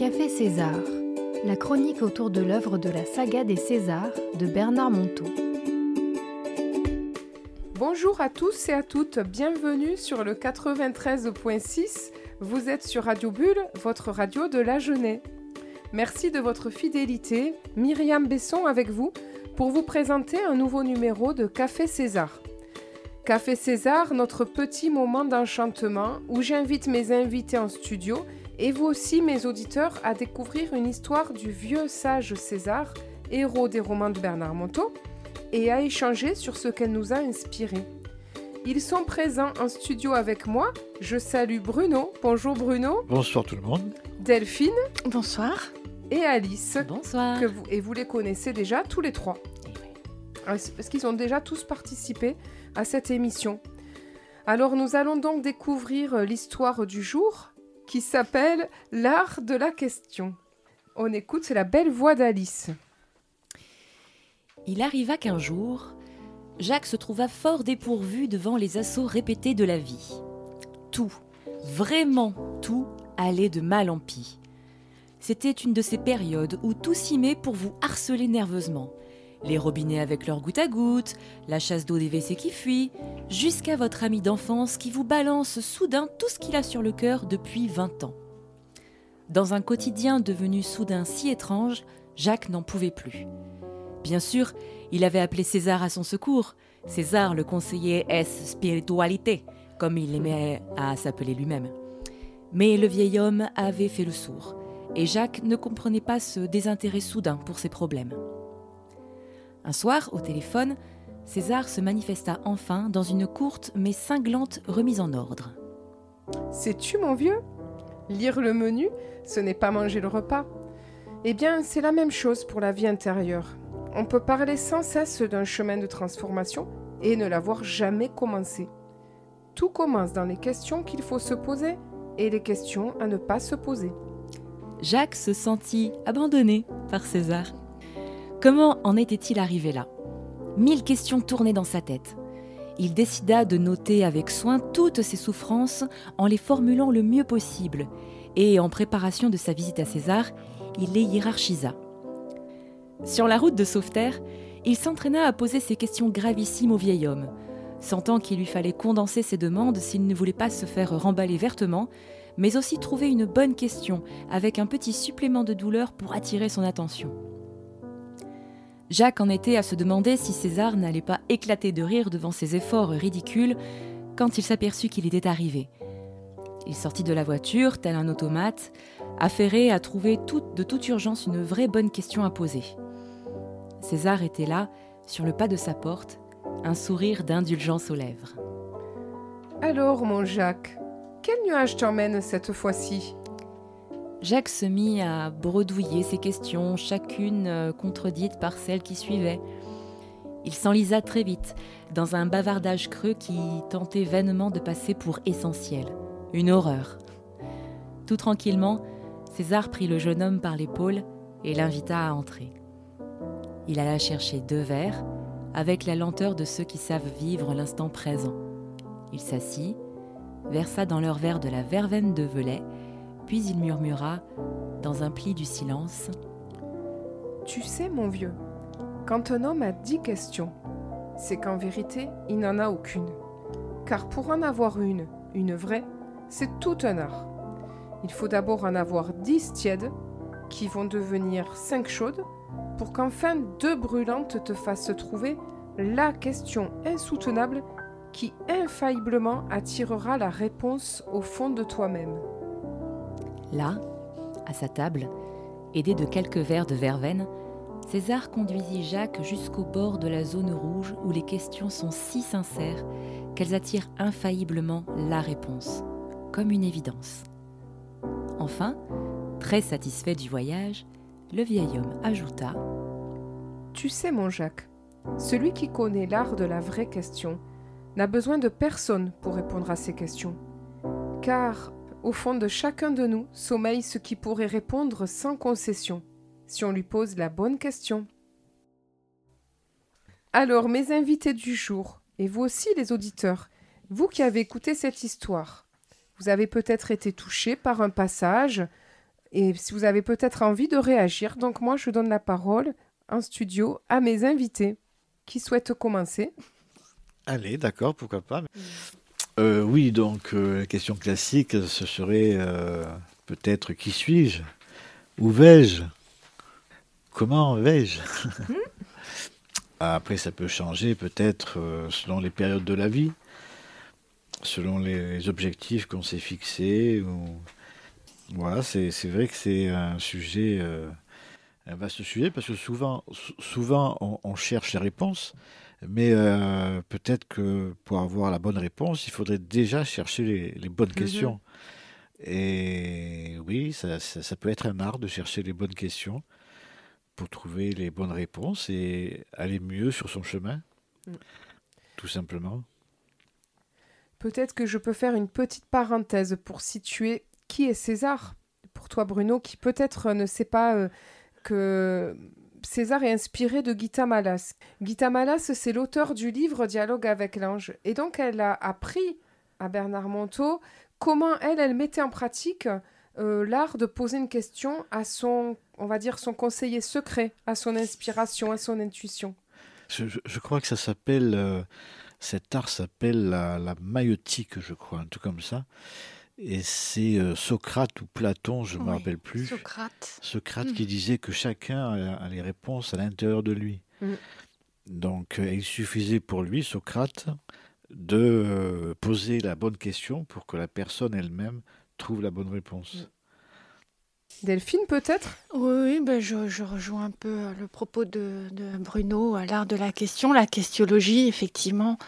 Café César, la chronique autour de l'œuvre de la saga des Césars de Bernard Monteau. Bonjour à tous et à toutes, bienvenue sur le 93.6. Vous êtes sur Radio Bulle, votre radio de la jeunesse. Merci de votre fidélité. Myriam Besson avec vous pour vous présenter un nouveau numéro de Café César. Café César, notre petit moment d'enchantement où j'invite mes invités en studio et vous aussi, mes auditeurs, à découvrir une histoire du vieux sage César, héros des romans de Bernard Monteau, et à échanger sur ce qu'elle nous a inspiré. Ils sont présents en studio avec moi. Je salue Bruno. Bonjour Bruno. Bonsoir tout le monde. Delphine. Bonsoir. Et Alice. Bonsoir. Que vous, et vous les connaissez déjà tous les trois. Parce qu'ils ont déjà tous participé à cette émission. Alors nous allons donc découvrir l'histoire du jour qui s'appelle L'art de la question. On écoute la belle voix d'Alice. Il arriva qu'un jour, Jacques se trouva fort dépourvu devant les assauts répétés de la vie. Tout, vraiment tout, allait de mal en pis. C'était une de ces périodes où tout s'y met pour vous harceler nerveusement. Les robinets avec leur goutte à goutte, la chasse d'eau des WC qui fuit, jusqu'à votre ami d'enfance qui vous balance soudain tout ce qu'il a sur le cœur depuis 20 ans. Dans un quotidien devenu soudain si étrange, Jacques n'en pouvait plus. Bien sûr, il avait appelé César à son secours. César le conseillait S spiritualité, comme il aimait à s'appeler lui-même. Mais le vieil homme avait fait le sourd, et Jacques ne comprenait pas ce désintérêt soudain pour ses problèmes. Un soir, au téléphone, César se manifesta enfin dans une courte mais cinglante remise en ordre. Sais-tu, mon vieux Lire le menu, ce n'est pas manger le repas. Eh bien, c'est la même chose pour la vie intérieure. On peut parler sans cesse d'un chemin de transformation et ne l'avoir jamais commencé. Tout commence dans les questions qu'il faut se poser et les questions à ne pas se poser. Jacques se sentit abandonné par César. Comment en était-il arrivé là? Mille questions tournaient dans sa tête. Il décida de noter avec soin toutes ses souffrances en les formulant le mieux possible, et en préparation de sa visite à César, il les hiérarchisa. Sur la route de Sauveterre, il s'entraîna à poser ses questions gravissimes au vieil homme, sentant qu'il lui fallait condenser ses demandes s'il ne voulait pas se faire remballer vertement, mais aussi trouver une bonne question avec un petit supplément de douleur pour attirer son attention. Jacques en était à se demander si César n'allait pas éclater de rire devant ses efforts ridicules quand il s'aperçut qu'il était arrivé. Il sortit de la voiture, tel un automate, affairé à trouver de toute urgence une vraie bonne question à poser. César était là, sur le pas de sa porte, un sourire d'indulgence aux lèvres. Alors, mon Jacques, quel nuage t'emmène cette fois-ci? Jacques se mit à bredouiller ses questions, chacune euh, contredite par celle qui suivait. Il s'enlisa très vite dans un bavardage creux qui tentait vainement de passer pour essentiel. Une horreur. Tout tranquillement, César prit le jeune homme par l'épaule et l'invita à entrer. Il alla chercher deux verres, avec la lenteur de ceux qui savent vivre l'instant présent. Il s'assit, versa dans leur verre de la verveine de Velay, puis il murmura, dans un pli du silence Tu sais, mon vieux, quand un homme a dix questions, c'est qu'en vérité, il n'en a aucune. Car pour en avoir une, une vraie, c'est tout un art. Il faut d'abord en avoir dix tièdes, qui vont devenir cinq chaudes, pour qu'enfin deux brûlantes te fassent trouver la question insoutenable qui infailliblement attirera la réponse au fond de toi-même. Là, à sa table, aidé de quelques verres de verveine, César conduisit Jacques jusqu'au bord de la zone rouge où les questions sont si sincères qu'elles attirent infailliblement la réponse, comme une évidence. Enfin, très satisfait du voyage, le vieil homme ajouta Tu sais, mon Jacques, celui qui connaît l'art de la vraie question n'a besoin de personne pour répondre à ces questions. Car au fond de chacun de nous sommeille ce qui pourrait répondre sans concession, si on lui pose la bonne question. Alors, mes invités du jour, et vous aussi les auditeurs, vous qui avez écouté cette histoire, vous avez peut-être été touchés par un passage et si vous avez peut-être envie de réagir. Donc moi, je donne la parole en studio à mes invités qui souhaitent commencer. Allez, d'accord, pourquoi pas. Euh, oui, donc la question classique, ce serait peut-être qui suis-je? Où vais-je? Comment vais-je? Hmm. Après, ça peut changer peut-être selon les périodes de la vie selon les objectifs qu'on s'est fixés. Ou... Voilà, c'est vrai que c'est un sujet, euh, un vaste sujet, parce que souvent, souvent on, cherche les réponses, mais euh, peut-être que pour avoir la bonne réponse, il faudrait déjà chercher les, bonnes mhm. questions. Et oui, ça, ça, peut être un art de chercher les bonnes questions pour trouver les bonnes réponses et aller mieux sur son chemin, mm. tout simplement. Peut-être que je peux faire une petite parenthèse pour situer qui est César. Pour toi, Bruno, qui peut-être ne sait pas euh, que César est inspiré de Gita Malas. Gita Malas, c'est l'auteur du livre Dialogue avec l'ange. Et donc, elle a appris à Bernard Monteau comment elle, elle mettait en pratique euh, l'art de poser une question à son, on va dire, son conseiller secret, à son inspiration, à son intuition. Je, crois que ça s'appelle euh, cet art s'appelle la, la, maïotique, je crois, un comme ça. Et c'est euh, Socrate ou Platon, je ne me rappelle plus. Socrate. Socrate qui hmm. disait que chacun a, les réponses à l'intérieur de lui. Hmm. Donc euh, il suffisait pour lui, Socrate, de euh, poser la bonne question pour que la personne elle-même trouve la bonne réponse. Hmm. Delphine, peut-être? Oui, ben je, rejoins un peu le propos de, Bruno à l'art de la question. La questiologie, effectivement,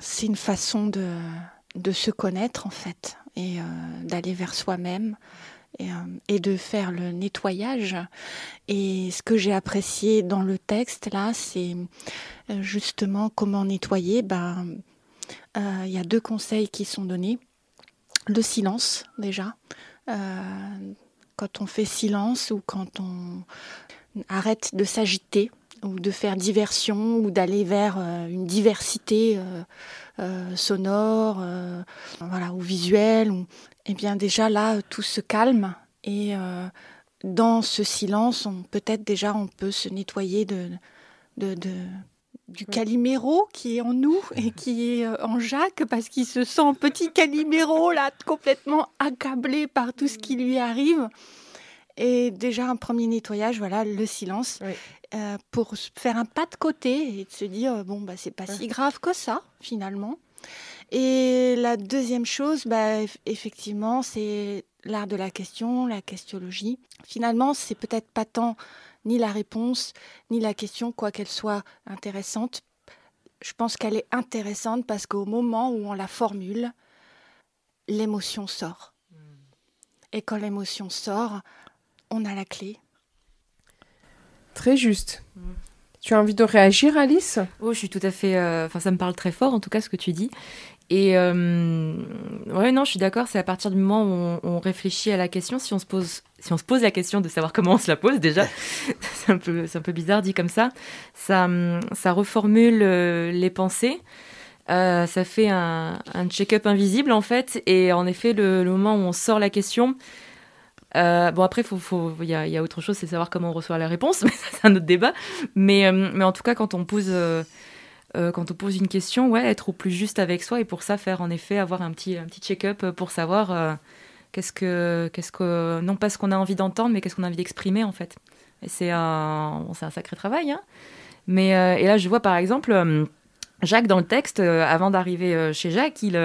c'est une façon de, de, se connaître, en fait, et euh, d'aller vers soi-même. Et, euh, et, de faire le nettoyage. Et ce que j'ai apprécié dans le texte, là, c'est justement comment nettoyer. Ben, il y a deux conseils qui sont donnés. Le silence, déjà quand on fait silence ou quand on arrête de s'agiter ou de faire diversion ou d'aller vers euh, une diversité euh, euh, sonore voilà, ou visuelle. Ou... Eh bien déjà là, tout se calme et dans ce silence, peut-être déjà on peut se nettoyer de, de, de du Calimero qui est en nous et qui est en Jacques parce qu'il se sent petit Calimero là complètement accablé par tout ce qui lui arrive. Et déjà un premier nettoyage, voilà, le silence, euh, pour faire un pas de côté et de se dire bon bah c'est pas si grave que ça finalement. Et la deuxième chose, bah, effectivement, c'est l'art de la question, la questiologie. Finalement, c'est peut-être pas tant ni la réponse, ni la question, quoi qu'elle soit intéressante. Je pense qu'elle est intéressante parce qu'au moment où on la formule, l'émotion sort. Hmm. Et quand l'émotion sort, on a la clé. Très juste. Tu as envie de réagir, Alice? Oh, je suis tout à fait. Euh, enfin, ça me parle très fort, en tout cas, ce que tu dis. Et euh, ouais, non, je suis d'accord. C'est à partir du moment où on, réfléchit à la question, si on se pose, si on se pose la question de savoir comment on se la pose, déjà, c'est un peu, c'est un peu bizarre dit comme ça. Ça, ça reformule euh, les pensées. Euh, ça fait un, check-up invisible en fait. Et en effet, le, moment où on sort la question, bon après, il y, a, autre chose, c'est savoir comment on reçoit la réponse, mais c'est un autre débat. Mais, mais en tout cas, quand on pose euh, quand on pose une question, ouais, être au plus juste avec soi et pour ça faire en effet avoir un petit, un petit check-up pour savoir euh, qu'est-ce que, qu'est-ce que, non pas ce qu'on a envie d'entendre, mais qu'est-ce qu'on a envie d'exprimer en fait. C'est un, c'est un sacré travail. Hein. Mais, euh, et là, je vois par exemple Jacques dans le texte, avant d'arriver chez Jacques, il,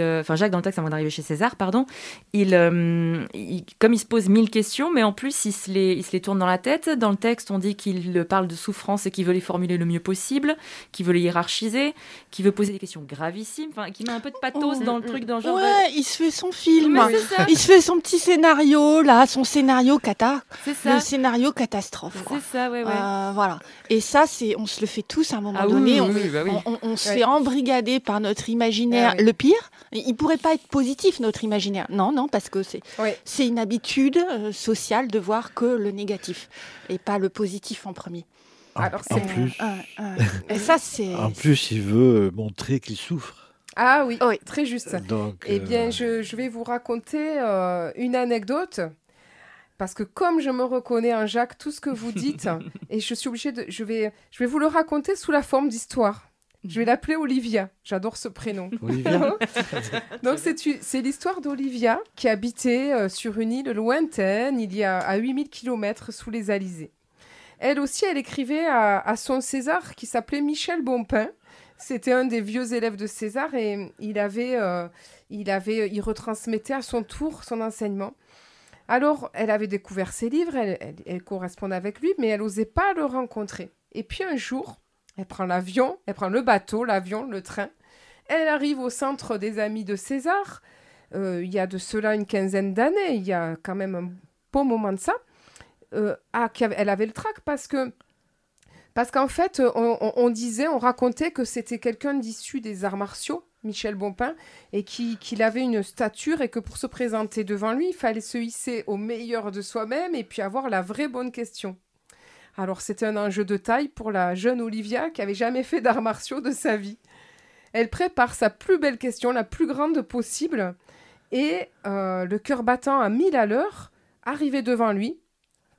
euh, enfin Jacques dans le texte avant d'arriver chez César, pardon, euh, il, comme il se pose mille questions, mais en plus il se, les, il se les tourne dans la tête. Dans le texte, on dit qu'il parle de souffrance et qu'il veut les formuler le mieux possible, qu'il veut les hiérarchiser, qu'il veut poser des questions gravissimes, enfin qu'il met un peu de pathos oh. dans le truc, dans genre. Ouais, euh, il se fait son film, il se fait son petit scénario là, son scénario cata, le scénario catastrophe. C'est ça, ouais, ouais. voilà. Et ça, c'est, on se le fait tous à un moment ah donné. Bah on, on, se fait embrigader par notre imaginaire, ah le pire. Il pourrait pas être positif, notre imaginaire. Non, non, parce que c'est c'est une habitude euh, sociale de voir que le négatif et pas le positif en premier. Alors, en plus, et ça, c'est. En plus, il veut montrer qu'il souffre. Ah oui, très juste. Donc, eh bien, euh, je, je, vais vous raconter euh, une anecdote parce que comme je me reconnais en Jacques, tout ce que vous dites, et je suis obligée de, je vais, je vais vous le raconter sous la forme d'histoire. Je vais l'appeler Olivia. J'adore ce prénom. Olivia Donc c'est l'histoire d'Olivia qui habitait euh, sur une île lointaine, il y a à 8000 km sous les Alizés. Elle aussi, elle écrivait à, son César qui s'appelait Michel Bompin. C'était un des vieux élèves de César et il avait, euh, il avait, il retransmettait à son tour son enseignement. Alors, elle avait découvert ses livres, elle, correspondait avec lui, mais elle n'osait pas le rencontrer. Et puis un jour, elle prend l'avion, elle prend le bateau, l'avion, le train. Elle arrive au centre des amis de César. Euh, il y a de cela une quinzaine d'années, il y a quand même un beau moment de ça. Euh, ah, elle avait le trac parce que parce qu'en fait, on, disait, on racontait que c'était quelqu'un d'issu des arts martiaux, Michel Bompin, et qu'il avait une stature et que pour se présenter devant lui, il fallait se hisser au meilleur de soi-même et puis avoir la vraie bonne question. Alors c'était un enjeu de taille pour la jeune Olivia qui avait jamais fait d'arts martiaux de sa vie. Elle prépare sa plus belle question, la plus grande possible, et euh, le cœur battant à mille à l'heure, arrivé devant lui,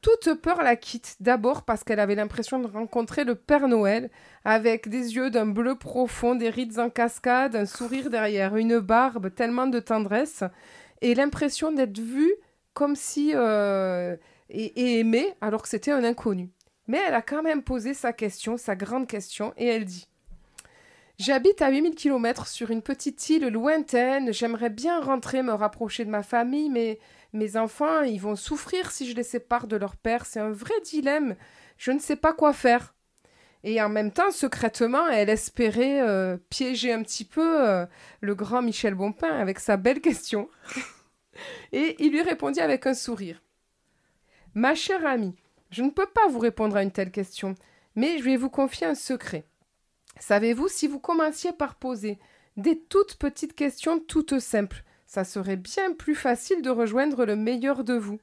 toute peur la quitte, d'abord parce qu'elle avait l'impression de rencontrer le Père Noël, avec des yeux d'un bleu profond, des rides en cascade, un sourire derrière, une barbe, tellement de tendresse, et l'impression d'être vue comme si... Euh, et, aimée alors que c'était un inconnu. Mais elle a quand même posé sa question, sa grande question, et elle dit J'habite à 8000 km sur une petite île lointaine, j'aimerais bien rentrer, me rapprocher de ma famille, mais mes enfants, ils vont souffrir si je les sépare de leur père. C'est un vrai dilemme. Je ne sais pas quoi faire. Et en même temps, secrètement, elle espérait euh, piéger un petit peu euh, le grand Michel Bompin avec sa belle question. Et il lui répondit avec un sourire. Ma chère amie, je ne peux pas vous répondre à une telle question, mais je vais vous confier un secret. Savez-vous, si vous commenciez par poser des toutes petites questions toutes simples, ça serait bien plus facile de rejoindre le meilleur de vous.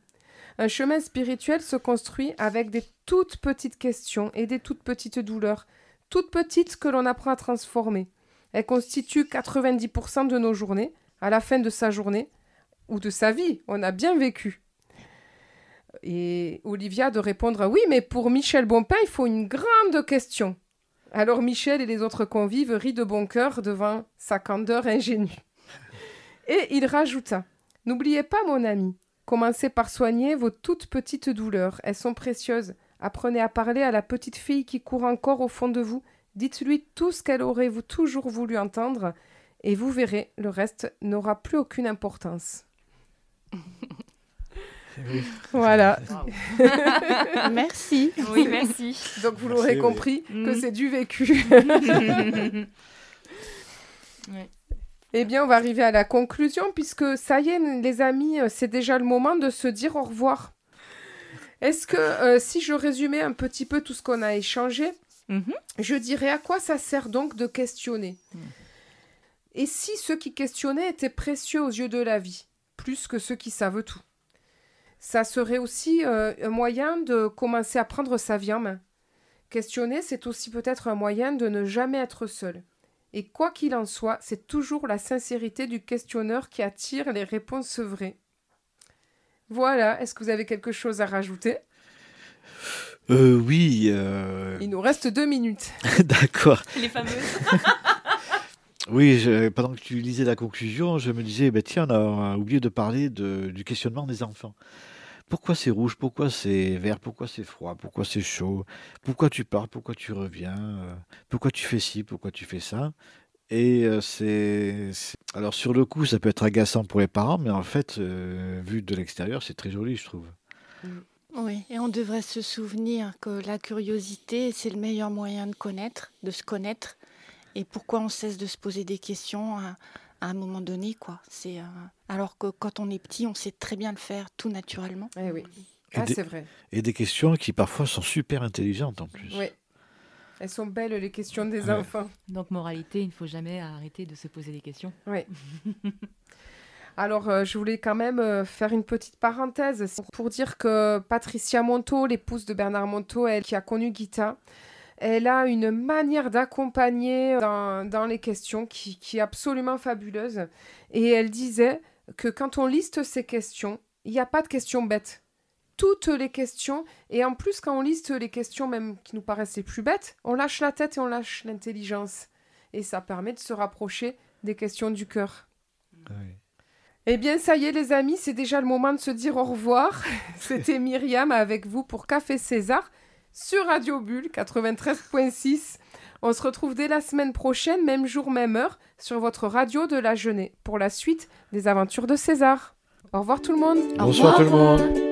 Un chemin spirituel se construit avec des toutes petites questions et des toutes petites douleurs, toutes petites que l'on apprend à transformer. Elles constituent 90% de nos journées. À la fin de sa journée, ou de sa vie, on a bien vécu. Et Olivia de répondre Oui, mais pour Michel Bompin, il faut une grande question. Alors Michel et les autres convives rient de bon cœur devant sa candeur ingénue. Et il rajouta N'oubliez pas, mon ami, commencez par soigner vos toutes petites douleurs. Elles sont précieuses. Apprenez à parler à la petite fille qui court encore au fond de vous. Dites-lui tout ce qu'elle aurait vous toujours voulu entendre, et vous verrez, le reste n'aura plus aucune importance. Voilà. merci. Oui, merci. Donc vous l'aurez compris que mm. c'est du vécu. Eh bien, on va arriver à la conclusion puisque ça y est, les amis, c'est déjà le moment de se dire au revoir. Est-ce que euh, si je résumais un petit peu tout ce qu'on a échangé, mhm. je dirais à quoi ça sert donc de questionner? Mm. Et si ceux qui questionnaient étaient précieux aux yeux de la vie, plus que ceux qui savent tout? Ça serait aussi euh, un moyen de commencer à prendre sa vie en main. Questionner, c'est aussi peut-être un moyen de ne jamais être seul. Et quoi qu'il en soit, c'est toujours la sincérité du questionneur qui attire les réponses vraies. Voilà, est-ce que vous avez quelque chose à rajouter? Euh, Oui. Euh, Il nous reste deux minutes. D'accord. Les fameuses. oui, pendant que tu lisais la conclusion, je me disais, bah, tiens, on a oublié de parler du questionnement des enfants pourquoi c'est rouge, pourquoi c'est vert, pourquoi c'est froid, pourquoi c'est chaud, pourquoi tu pars, pourquoi tu reviens, euh, pourquoi tu fais ci, pourquoi tu fais ça? Et euh, c'est, alors sur le coup, ça peut être agaçant pour les parents, mais en fait, euh, vu de l'extérieur, c'est très joli, je trouve. Mm. Oui, et on devrait se souvenir que la curiosité, c'est le meilleur moyen de connaître, de se connaître. Et pourquoi on cesse de se poser des questions à un moment donné, quoi. C'est euh, alors que quand on est petit, on sait très bien le faire tout naturellement. Eh oui. Ah, c'est vrai. Et des questions qui parfois sont super intelligentes en plus. Oui. Elles sont belles les questions des enfants. Donc moralité, il ne faut jamais arrêter de se poser des questions. Oui. Alors, euh, je voulais quand même euh, faire une petite parenthèse pour dire que Patricia Monto, l'épouse de Bernard Monto, elle qui a connu Guita, elle a une manière d'accompagner dans, les questions qui, est absolument fabuleuse. Et elle disait que quand on liste ces questions, il n'y a pas de questions bêtes. toutes les questions. Et en plus, quand on liste les questions, même qui nous paraissent les plus bêtes, on lâche la tête et on lâche l'intelligence. Et ça permet de se rapprocher des questions du cœur. Eh bien, ça y est, les amis, c'est déjà le moment de se dire au revoir. C'était Myriam avec vous pour Café César sur Radio Bulle 93.6. On se retrouve dès la semaine prochaine, même jour, même heure, sur votre radio de la Jeunesse pour la suite des aventures de César. Au revoir tout le monde. Bonsoir tout le monde.